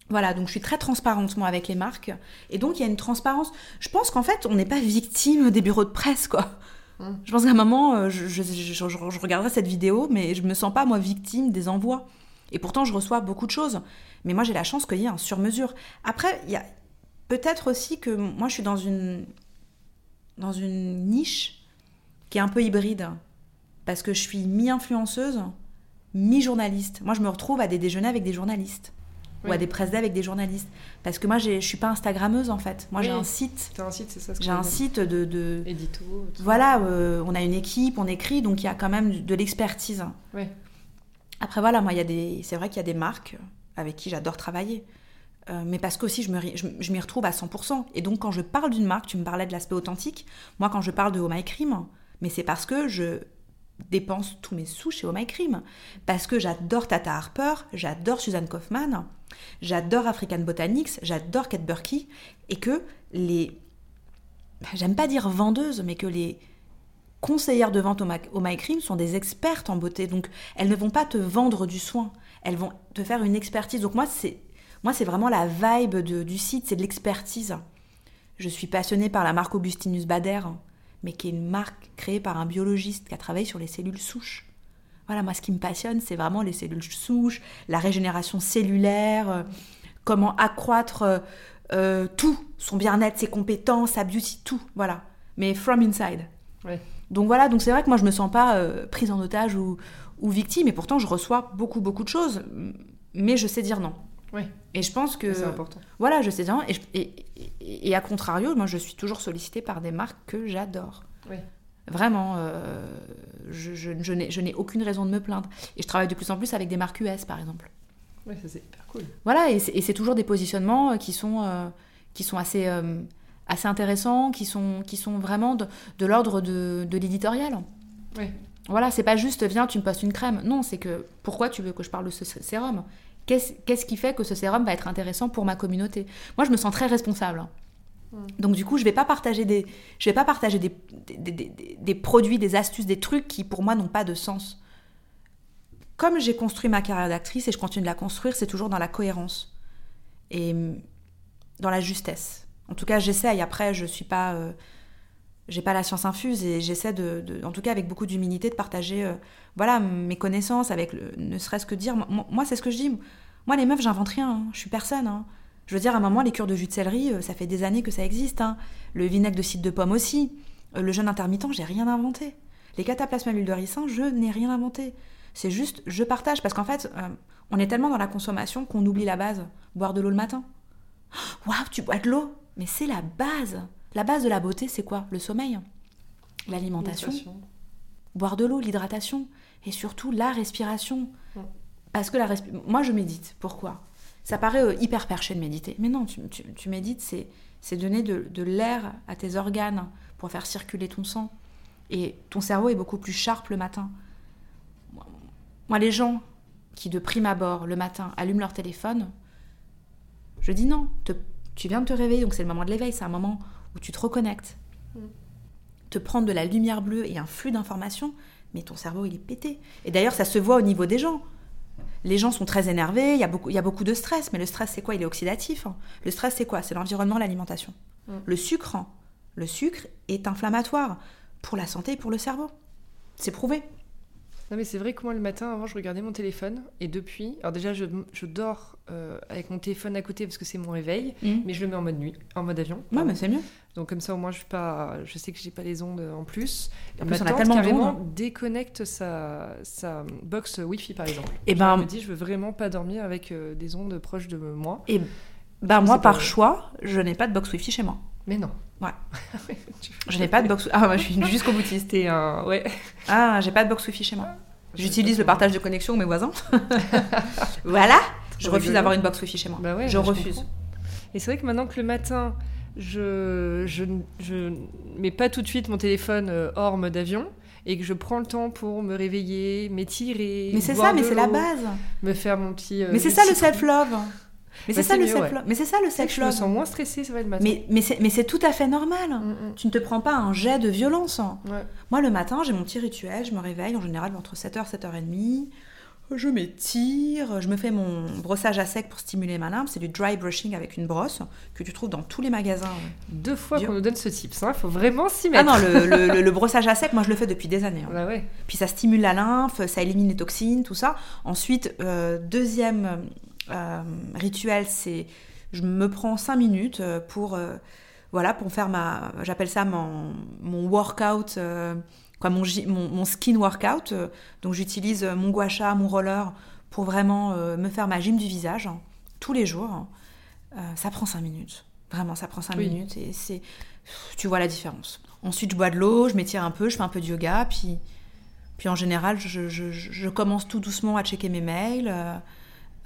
Voilà, donc je suis très transparente moi avec les marques. Et donc il y a une transparence. Je pense qu'en fait, on n'est pas victime des bureaux de presse, quoi. Je pense qu'à un moment, euh, je, regarderai cette vidéo, mais je me sens pas moi victime des envois. Et pourtant, je reçois beaucoup de choses. Mais moi, j'ai la chance qu'il y ait un sur-mesure. Après, il y a peut-être aussi que moi, je suis dans une dans une niche qui est un peu hybride parce que je suis mi-influenceuse, mi-journaliste. Moi, je me retrouve à des déjeuners avec des journalistes ou à des presse avec des journalistes. Parce que moi, je suis pas Instagrammeuse en fait. Moi, Oui. j'ai un site. T'as un site, c'est ça ce J'ai un site de, de- Édito. voilà, euh, on a une équipe, on écrit, donc il y a quand même de l'expertise. Après voilà, moi il y a des, c'est vrai qu'il y a des marques avec qui j'adore travailler, Euh, mais parce qu'aussi je me, je, je m'y retrouve à 100%. Et donc quand je parle d'une marque, tu me parlais de l'aspect authentique. Moi quand je parle de Oh My Cream, mais c'est parce que je dépense tous mes sous chez Oh My Cream, parce que j'adore Tata Harper, j'adore Suzanne Kaufman, j'adore African Botanics, j'adore Kate Burkey, et que les, j'aime pas dire vendeuses, mais que les conseillères de vente au, My Cream sont des expertes en beauté. Donc, elles ne vont pas te vendre du soin. Elles vont te faire une expertise. Donc, moi, c'est, moi, c'est vraiment la vibe de- du site, c'est de l'expertise. Je suis passionnée par la marque Augustinus Bader, mais qui est une marque créée par un biologiste qui a travaillé sur les cellules souches. Voilà, moi, ce qui me passionne, c'est vraiment les cellules souches, la régénération cellulaire, euh, comment accroître euh, euh, tout, son bien-être, ses compétences, sa beauty, tout, voilà. Mais from inside. Ouais. Donc voilà, donc c'est vrai que moi je me sens pas prise en otage ou, ou victime, et pourtant je reçois beaucoup beaucoup de choses, mais je sais dire non. Et je pense que C'est important. voilà, je sais non, et, je- et, et- et à contrario, moi je suis toujours sollicitée par des marques que j'adore. Oui. Vraiment, euh, je, je- je n'ai aucune raison de me plaindre. Et je travaille de plus en plus avec des marques US par exemple. Ouais, ça c'est hyper cool. Voilà, et c'est toujours des positionnements euh, qui sont, euh, qui sont assez, euh, assez intéressants, qui sont, qui sont vraiment de, de l'ordre de, de l'éditorial. Oui. Voilà, c'est pas juste viens, tu me postes une crème. Non, c'est que pourquoi tu veux que je parle de ce sé- sérum? Qu'est-ce qui fait que ce sérum va être intéressant pour ma communauté? Moi, je me sens très responsable. hein. Mm. Donc du coup, je vais pas partager des, je vais pas partager des, des, des- des- des produits, des astuces, des trucs qui pour moi n'ont pas de sens. Comme j'ai construit ma carrière d'actrice et je continue de la construire, c'est toujours dans la cohérence et hum, dans la justesse. En tout cas, j'essaye. Après, je suis pas, euh, j'ai pas la science infuse et j'essaie de, en tout cas avec beaucoup d'humilité, de partager, euh, voilà, mes connaissances avec, le, ne serait-ce que dire. Moi, c'est ce que je dis. Moi, les meufs, j'invente rien. hein. Je suis personne. hein. Je veux dire, à un moment, les cures de jus de céleri, euh, ça fait des années que ça existe. hein. Le vinaigre de cidre de pomme aussi. Euh, le jeûne intermittent, j'ai rien inventé. Les cataplasmes à l'huile de ricin, je n'ai rien inventé. C'est juste, je partage. Parce qu'en fait, on est tellement dans la consommation qu'on oublie la base. Boire de l'eau le matin. Waouh, tu bois de l'eau Mais c'est la base. La base de la beauté, c'est quoi? Le sommeil, l'alimentation, boire de l'eau, l'hydratation et surtout la respiration. Parce que la respi- moi je médite. Pourquoi? Ça paraît euh, hyper perché de méditer. Mais non, tu, tu- tu médites, c'est, c'est donner de, de l'air à tes organes pour faire circuler ton sang. Et ton cerveau est beaucoup plus sharp le matin. Moi, les gens qui, de prime abord, le matin, allument leur téléphone, je dis non. te- tu viens de te réveiller, donc c'est le moment de l'éveil, c'est un moment où tu te reconnectes. Mm. Te prendre de la lumière bleue et un flux d'informations, mais ton cerveau, il est pété. Et d'ailleurs, ça se voit au niveau des gens. Les gens sont très énervés, il y a beaucoup, il y a beaucoup de stress, mais le stress, c'est quoi? Il est oxydatif. hein. Le stress, c'est quoi? C'est l'environnement, l'alimentation. Mm. Le sucre, hein. le sucre est inflammatoire pour la santé et pour le cerveau. C'est prouvé. Non mais c'est vrai que moi le matin avant je regardais mon téléphone et depuis, alors déjà je, je dors euh, avec mon téléphone à côté parce que c'est mon réveil, mais je le mets en mode nuit, en mode avion. Ouais, mais c'est mieux. Donc comme ça au moins je suis pas, je sais que j'ai pas les ondes en plus. En plus, on a tellement carrément d'ondes. déconnecte sa, sa box Wi-Fi par exemple. Et Genre, ben- elle me dit je veux vraiment pas dormir avec euh, des ondes proches de moi. Et bah, Je moi, par choix, je n'ai pas de box Wi-Fi chez moi. Mais non. Ouais. Je n'ai pas de box. Ah, moi, je suis jusqu'au boutiste. Un ouais. Ah, j'ai pas de box Wi-Fi chez moi. J'utilise le partage de connexion mes voisins. voilà. Je refuse d'avoir une box Wi-Fi chez moi. Bah ouais, je bah, refuse. Et c'est vrai que maintenant que le matin, je, je, je mets pas tout de suite mon téléphone euh, hors mode avion et que je prends le temps pour me réveiller, m'étirer. mais c'est ça, mais c'est la base. Me faire mon petit. euh, mais c'est ça le citron. self-love. Mais Bah, c'est ça le ouais. self-love. Mais c'est ça le vrai que Je me self-love. sens moins stressée, c'est vrai, le matin. Mais, mais c'est tout à fait normal. Mm, mm. Tu ne te prends pas un jet de violence. Ouais. Moi, le matin, j'ai mon petit rituel. Je me réveille en général entre 7h, 7h30. Je m'étire, je me fais mon brossage à sec pour stimuler ma lymphe. C'est du dry brushing avec une brosse que tu trouves dans tous les magasins. Deux fois qu'on nous donne ce tips, il faut vraiment s'y Ah mettre. non, le, le- le- le brossage à sec, moi je le fais depuis des années. hein. Bah ouais. Puis ça stimule la lymphe, ça élimine les toxines, tout ça. Ensuite, euh, deuxième euh, rituel, c'est je me prends 5 minutes euh, pour, euh, voilà, pour faire ma, j'appelle ça mon, mon workout, euh, quoi, mon, mon, mon skin workout. Donc j'utilise mon gua sha, mon roller pour vraiment me faire ma gym du visage hein, tous les jours. Euh, ça prend 5 minutes. Vraiment, ça prend 5 Oui. minutes et c'est, tu vois la différence. Ensuite, je bois de l'eau, je m'étire un peu, je fais un peu de yoga, puis puis en général, je, je- je- je commence tout doucement à checker mes mails.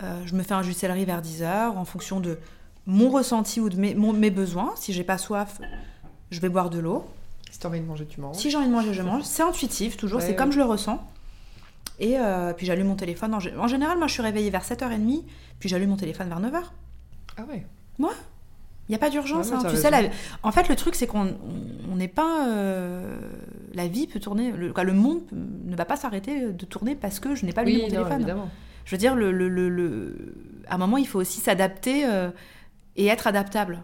Euh, je me fais un jus de céleri vers 10h en fonction de mon ressenti ou de mes, mon- mes besoins. Si j'ai pas soif, je vais boire de l'eau. Si t'as envie de manger, tu manges. Si j'ai envie de manger, je mange. C'est intuitif, toujours, Ouais, c'est ouais. comme je le ressens. Et euh, puis j'allume mon téléphone. En, gé- en général, moi je suis réveillée vers 7h30, puis j'allume mon téléphone vers 9h. Ah ouais. Il n'y a pas d'urgence. Ouais, hein. Tu sais, raison. la- en fait, le truc, c'est qu'on on n'est pas. euh, La vie peut tourner. Le, monde ne va pas s'arrêter de tourner parce que je n'ai pas lu oui, mon non, téléphone. évidemment. Je veux dire, le, le- le- le- à un moment, il faut aussi s'adapter euh, et être adaptable.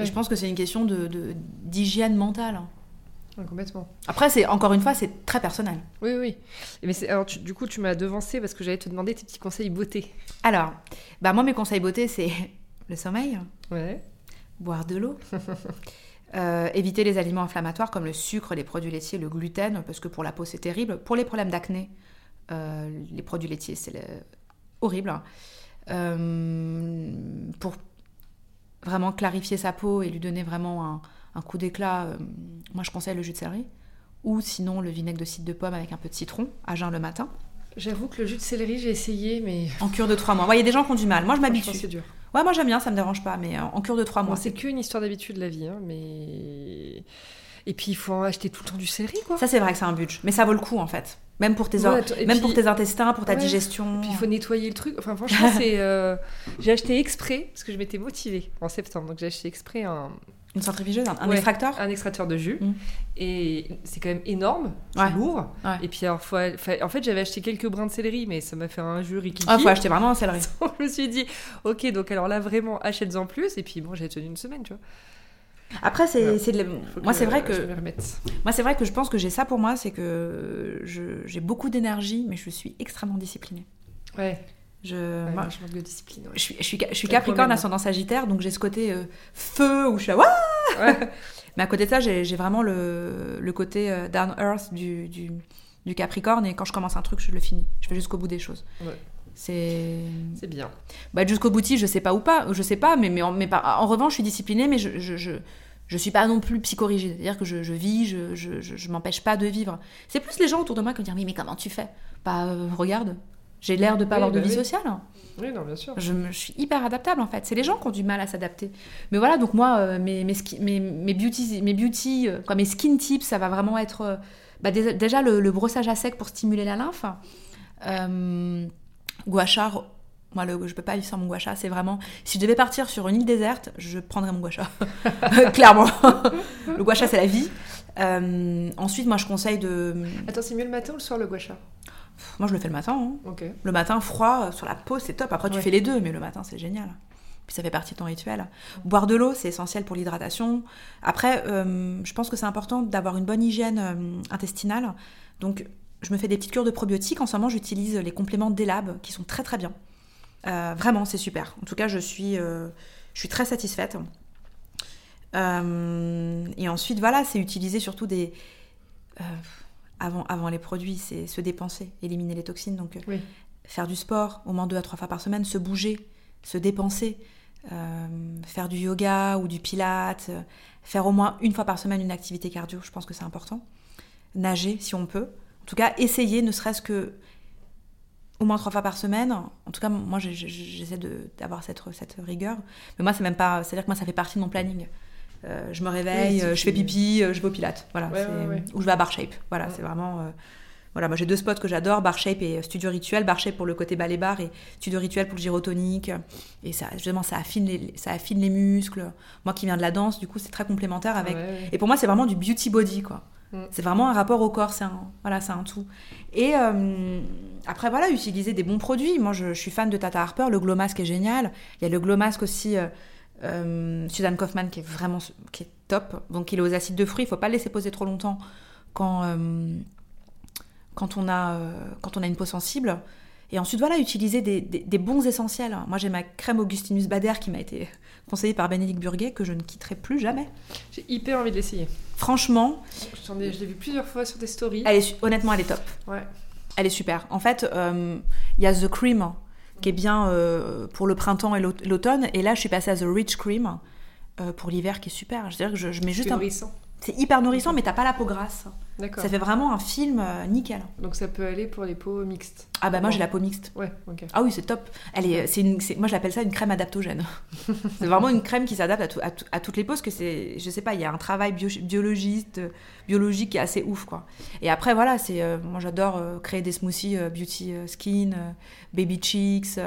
Et je pense que c'est une question de- de- d'hygiène mentale. Ouais, complètement. Après, c'est encore une fois, c'est très personnel. Oui, oui. Mais c'est- alors, tu- du coup, tu m'as devancé parce que j'allais te demander tes petits conseils beauté. Alors, bah moi, mes conseils beauté, c'est le sommeil, Ouais. boire de l'eau, euh, éviter les aliments inflammatoires comme le sucre, les produits laitiers, le gluten, parce que pour la peau, c'est terrible. Pour les problèmes d'acné, euh, les produits laitiers, c'est le- horrible. Euh, pour vraiment clarifier sa peau et lui donner vraiment un, un coup d'éclat, euh, moi, je conseille le jus de céleri. Ou sinon le vinaigre de cidre de pomme avec un peu de citron à jeun le matin, J'avoue que le jus de céleri, j'ai essayé, mais en cure de trois mois. Ouais, Il y a des gens qui ont du mal. Moi, je m'habitue. c'est dur. Ouais, moi j'aime bien, ça me dérange pas, mais euh, en cure de trois Bon, mois. c'est qu'une histoire d'habitude, la vie, hein, mais... Et puis, il faut en acheter tout le temps du céleri, quoi. Ça, c'est vrai que c'est un budget, mais ça vaut le coup en fait. Même pour tes, Ouais, et même puis- pour tes intestins, pour ta Ouais. digestion. Puis il faut nettoyer le truc. Enfin, franchement, c'est. euh, J'ai acheté exprès, parce que je m'étais motivée en septembre. Donc, j'ai acheté exprès un, Une centrifugeuse, un, un Ouais. extracteur? un extracteur de jus. Mm. Et c'est quand même énorme, c'est lourd. Et puis, alors, faut- fa- en fait, j'avais acheté quelques brins de céleri, mais ça m'a fait un jus rikiki. Ah, faut acheter vraiment un céleri. je me suis dit, ok, donc alors là, vraiment, achète-en plus. Et puis, bon, j'ai tenu une semaine, tu vois. Après, c'est Ouais. c'est de la- moi, c'est vrai que moi, c'est vrai que je pense que j'ai ça pour moi, c'est que je- j'ai beaucoup d'énergie, mais je suis extrêmement disciplinée. Ouais, Je, ouais, moi, je manque de discipline. ouais. je suis, je suis, je suis La Capricorne promène. ascendant Sagittaire, donc j'ai ce côté euh, feu où je suis là, Ouais. Mais à côté de ça, j'ai j'ai vraiment le, le côté euh, down earth du, du, du Capricorne, et quand je commence un truc, je le finis. Je vais jusqu'au bout des choses. C'est C'est bien. bah, jusqu'au boutiste, je sais pas ou pas, je sais pas, mais, mais, en, mais en revanche, je suis disciplinée, mais je, je, je, je suis pas non plus psychorigide. C'est-à-dire que je, je vis, je, je, je, m'empêche pas de vivre. C'est plus les gens autour de moi qui me disent, mais, mais comment tu fais? Bah, euh, regarde, j'ai l'air de pas Oui, avoir de bah vie oui. sociale. Oui, non, bien sûr. Je, me, je suis hyper adaptable en fait. C'est les gens qui ont du mal à s'adapter. Mais voilà, donc moi, euh, mes, mes, mes, mes beauty, mes, beauty euh, quoi, mes skin tips, ça va vraiment être bah, déjà, déjà le, le brossage à sec pour stimuler la lymphe. Gua sha, moi le, je peux pas vivre sans mon gua sha. C'est vraiment, si je devais partir sur une île déserte, je prendrais mon gua sha. Clairement. le gua sha, c'est la vie. Euh, ensuite, moi, je conseille de. Attends, c'est mieux le matin ou le soir le gua sha Moi, je le fais le matin. hein. Le matin, froid, sur la peau, c'est top. Après, tu Ouais. fais les deux, mais le matin, c'est génial. Puis ça fait partie de ton rituel. Boire de l'eau, c'est essentiel pour l'hydratation. Après, euh, je pense que c'est important d'avoir une bonne hygiène euh, intestinale. Donc, je me fais des petites cures de probiotiques. En ce moment, j'utilise les compléments d'Elab, qui sont très très bien. Euh, vraiment, c'est super. En tout cas, je suis, euh, je suis très satisfaite. Euh, et ensuite, voilà, c'est utiliser surtout des... avant, avant les produits, c'est se dépenser, éliminer les toxines. Donc, Oui. faire du sport au moins deux à trois fois par semaine, se bouger, se dépenser, faire du yoga ou du pilate, faire au moins une fois par semaine une activité cardio, je pense que c'est important. Nager si on peut. En tout cas, essayer, ne serait-ce que au moins trois fois par semaine. En tout cas, moi, j'essaie d'avoir cette, cette rigueur. Mais moi, c'est même pas. C'est-à-dire que moi, ça fait partie de mon planning. Euh, je me réveille, Oui, euh, je fais pipi, euh, je vais au pilate. Voilà. Ouais, c'est- ouais, ouais. Ou je vais à Bar Shape. Voilà, c'est vraiment. euh, voilà, moi j'ai deux spots que j'adore, Bar Shape et Studio Rituel. Bar Shape pour le côté ballet bar et Studio Rituel pour le gyrotonique. Et ça, justement, ça affine les, ça affine les muscles. Moi qui viens de la danse, du coup, c'est très complémentaire avec. Et pour moi, c'est vraiment du beauty body, quoi. Mm. C'est vraiment un rapport au corps, c'est un, voilà, tout. Et euh, après, voilà, utiliser des bons produits. Moi, je, suis fan de Tata Harper, le Glow Mask est génial. Il y a le Glow Mask aussi, euh, euh, Suzanne Kaufman, qui est vraiment qui top. Donc, il est aux acides de fruits, il faut pas le laisser poser trop longtemps quand on a une peau sensible. Et ensuite, voilà, utiliser des, des- des bons essentiels. Moi, j'ai ma crème Augustinus Bader qui m'a été conseillée par Bénédicte Burguet, que je ne quitterai plus jamais. J'ai hyper envie de l'essayer. Franchement, ai- Je l'ai vu plusieurs fois sur des stories. elle est, su- honnêtement, elle est top. Ouais. Elle est super. En fait, euh, il y a The Cream qui est bien euh, pour le printemps et l'aut- l'automne. Et là, je suis passée à The Rich Cream euh, pour l'hiver qui est super. Je veux dire que je, je mets juste un... C'est hyper nourrissant, mais t'as pas la peau grasse. D'accord. Ça fait vraiment un film euh, nickel. Donc ça peut aller pour les peaux mixtes. Ah bah moi j'ai la peau mixte. Ouais, ok. Ah oui, c'est top. Elle est, c'est une, c'est- moi j'appelle ça une crème adaptogène. c'est vraiment une crème qui s'adapte à, tout- à tout- à toutes les peaux, parce que c'est, je sais pas, il y a un travail bio- biologiste, biologique qui est assez ouf quoi. Et après voilà, c'est, euh, moi j'adore euh, créer des smoothies beauty skin, baby cheeks,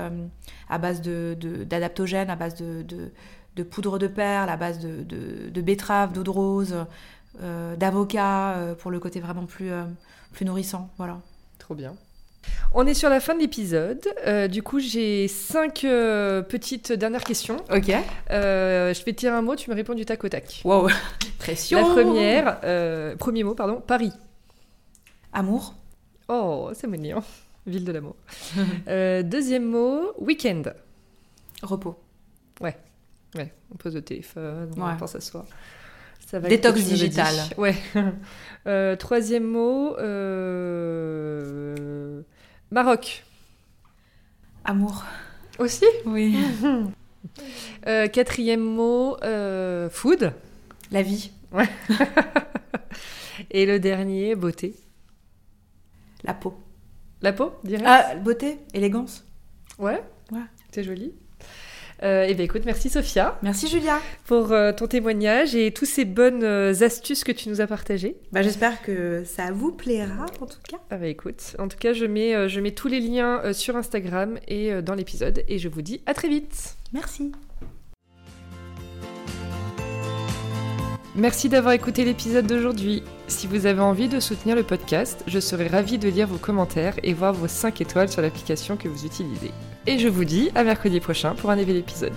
à base de, de- d'adaptogènes, à base de, de, de poudre de perles, à base de, de, de betterave, d'eau de rose, euh, d'avocat euh, pour le côté vraiment plus, euh, plus nourrissant. Voilà. Trop bien. On est sur la fin de l'épisode. Du coup, j'ai cinq petites dernières questions. Ok. Je vais te dire un mot, tu me réponds du tac au tac. Wow. Pression. La première, premier mot, pardon, Paris. Amour. Oh, c'est mignon. Ville de l'amour. Deuxième mot, week-end. Repos. Ouais, on pose le téléphone, on Ouais. pense à soi. Ça va Détox digital. Ouais. Euh, troisième mot, euh, Maroc. Amour. Aussi? Oui. Euh, Quatrième mot, food. La vie. Et le dernier, beauté. La peau. La peau, dirais Ah, beauté, élégance. Ouais. Ouais. C'est joli. Euh, eh bien, écoute, merci Sophia Merci Julia. pour euh, ton témoignage et toutes ces bonnes euh, astuces que tu nous as partagées. Bah, J'espère que ça vous plaira en tout cas. Ah bah écoute, en tout cas, je mets, je mets tous les liens sur Instagram et dans l'épisode et je vous dis à très vite. Merci. Merci d'avoir écouté l'épisode d'aujourd'hui. Si vous avez envie de soutenir le podcast, je serai ravie de lire vos commentaires et voir vos 5 étoiles sur l'application que vous utilisez. Et je vous dis à mercredi prochain pour un nouvel épisode.